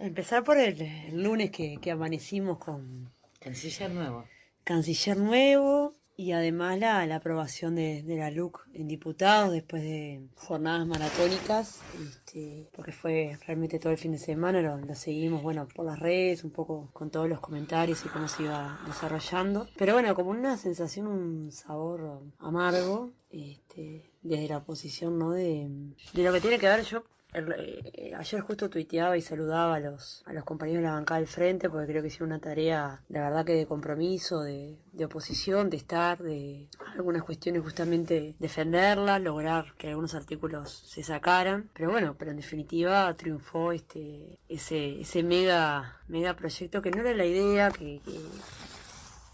Empezar por el, lunes que, amanecimos con... Canciller nuevo. Canciller nuevo y además la, la aprobación de, la LUC en diputados después de jornadas maratónicas, este, porque fue realmente todo el fin de semana, lo, lo, seguimos, bueno, por las redes, un poco con todos los comentarios y cómo se iba desarrollando. Pero bueno, como una sensación, un sabor amargo, este, desde la oposición, ¿no? De, de lo que tiene que ver, yo eh, ayer justo tuiteaba y saludaba a los, a los compañeros de la bancada del frente porque creo que hicieron una tarea, de verdad que de compromiso, de, de oposición, de estar, de algunas cuestiones justamente defenderlas, lograr que algunos artículos se sacaran. Pero bueno, pero en definitiva triunfó este ese, ese mega, mega proyecto que no era la idea, que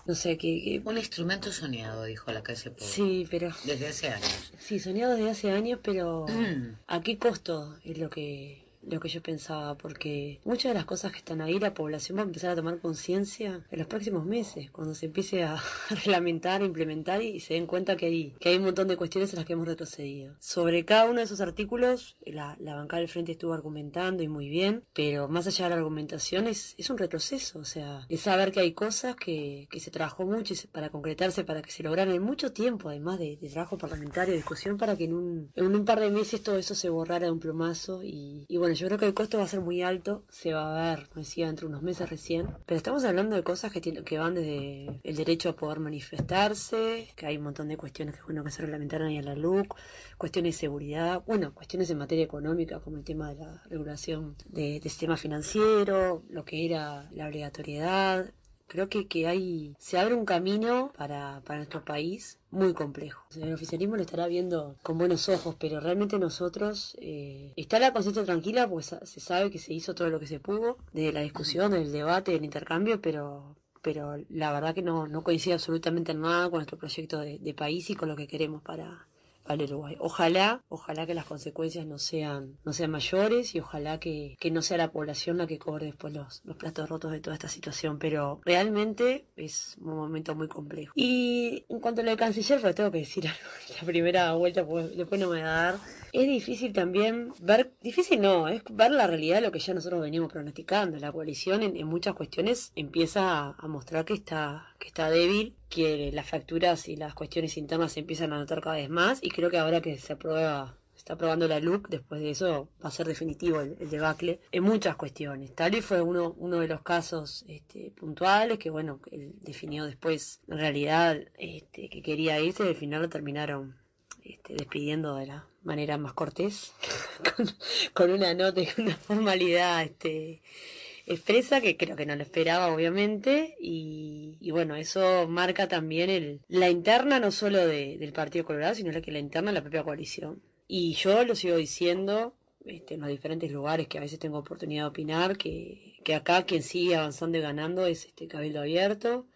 no sé, qué Un instrumento soñado, dijo la calle Pobre. Sí, pero... Desde hace años. Sí, soñado desde hace años, pero... Mm. ¿A qué costo es lo que lo que yo pensaba, porque muchas de las cosas que están ahí, la población va a empezar a tomar conciencia en los próximos meses, cuando se empiece a reglamentar, implementar y se den cuenta que hay, que hay un montón de cuestiones en las que hemos retrocedido. Sobre cada uno de esos artículos, la, la bancada del frente estuvo argumentando y muy bien, pero más allá de la argumentación es, es un retroceso, o sea, es saber que hay cosas que, que se trabajó mucho para concretarse, para que se lograran en mucho tiempo, además de, trabajo parlamentario, discusión, para que en un, en un par de meses todo eso se borrara de un plumazo y, y bueno, yo creo que el costo va a ser muy alto, se va a ver, me decía, entre unos meses recién, pero estamos hablando de cosas que, que van desde el derecho a poder manifestarse, que hay un montón de cuestiones que, bueno, que se reglamentaron ahí en la LUC, cuestiones de seguridad, bueno, cuestiones en materia económica, como el tema de la regulación del sistema financiero, lo que era la obligatoriedad, creo que, que hay, se abre un camino para, para nuestro país muy complejo. el oficialismo lo estará viendo con buenos ojos, pero realmente nosotros eh, está la conciencia tranquila pues se sabe que se hizo todo lo que se pudo, de la discusión, del debate, del intercambio, pero pero la verdad que no, no coincide absolutamente en nada con nuestro proyecto de país y con lo que queremos para, al Uruguay. Ojalá, ojalá que las consecuencias no sean, no sean mayores y ojalá que, que no sea la población la que cobre después los, los platos rotos de toda esta situación. Pero realmente es un momento muy complejo. Y en cuanto a lo de canciller, pues tengo que decir algo. La primera vuelta, pues, después no me va a dar. Es difícil también ver, difícil no, es ver la realidad de lo que ya nosotros venimos pronosticando. La coalición en, muchas cuestiones empieza a, mostrar que está, que está débil, que las facturas y las cuestiones internas se empiezan a notar cada vez más y creo que ahora que se aprueba está aprobando la LUC, después de eso va a ser definitivo el, debacle en muchas cuestiones. Tal y fue uno, uno de los casos este, puntuales que, bueno, él definió después, en realidad, este, que quería irse y al final lo terminaron este, despidiendo de la manera más cortés, con, una nota y una formalidad este, expresa que creo que no lo esperaba obviamente y, bueno eso marca también el, la interna no solo del Partido Colorado sino la que la interna de la propia coalición. Y yo lo sigo diciendo este, en los diferentes lugares que a veces tengo oportunidad de opinar que, acá quien sigue avanzando y ganando es este Cabildo Abierto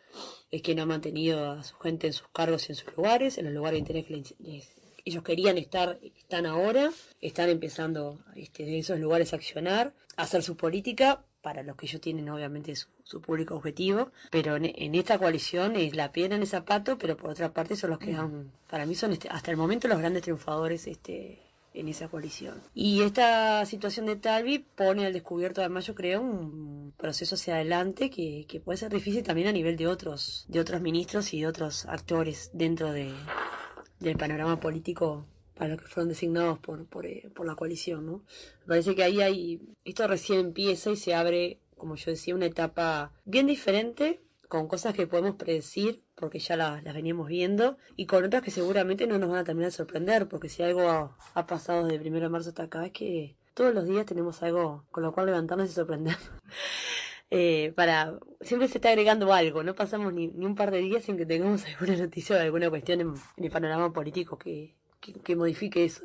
es quien ha mantenido a su gente en sus cargos y en sus lugares, en los lugares de interés que les, ellos querían estar, están ahora, están empezando este, de esos lugares a accionar, a hacer su política, para los que ellos tienen obviamente su, público objetivo, pero en, esta coalición es la piedra en el zapato, pero por otra parte son los que han, para mí son este, hasta el momento los grandes triunfadores este, en esa coalición. Y esta situación de Talvi pone al descubierto, además yo creo, un proceso hacia adelante que, que puede ser difícil también a nivel de otros, de otros ministros y de otros actores dentro de, del panorama político para los que fueron designados por, por, eh, por la coalición, ¿no? Me parece que ahí hay, esto recién empieza y se abre, como yo decía, una etapa bien diferente, con cosas que podemos predecir, porque ya las, veníamos viendo, y con otras que seguramente no nos van a terminar de sorprender, porque si algo ha, pasado desde el 1 de marzo hasta acá es que todos los días tenemos algo con lo cual levantarnos y sorprender. Eh, para siempre se está agregando algo, no pasamos ni, ni, un par de días sin que tengamos alguna noticia o alguna cuestión en, el panorama político que, que modifique eso.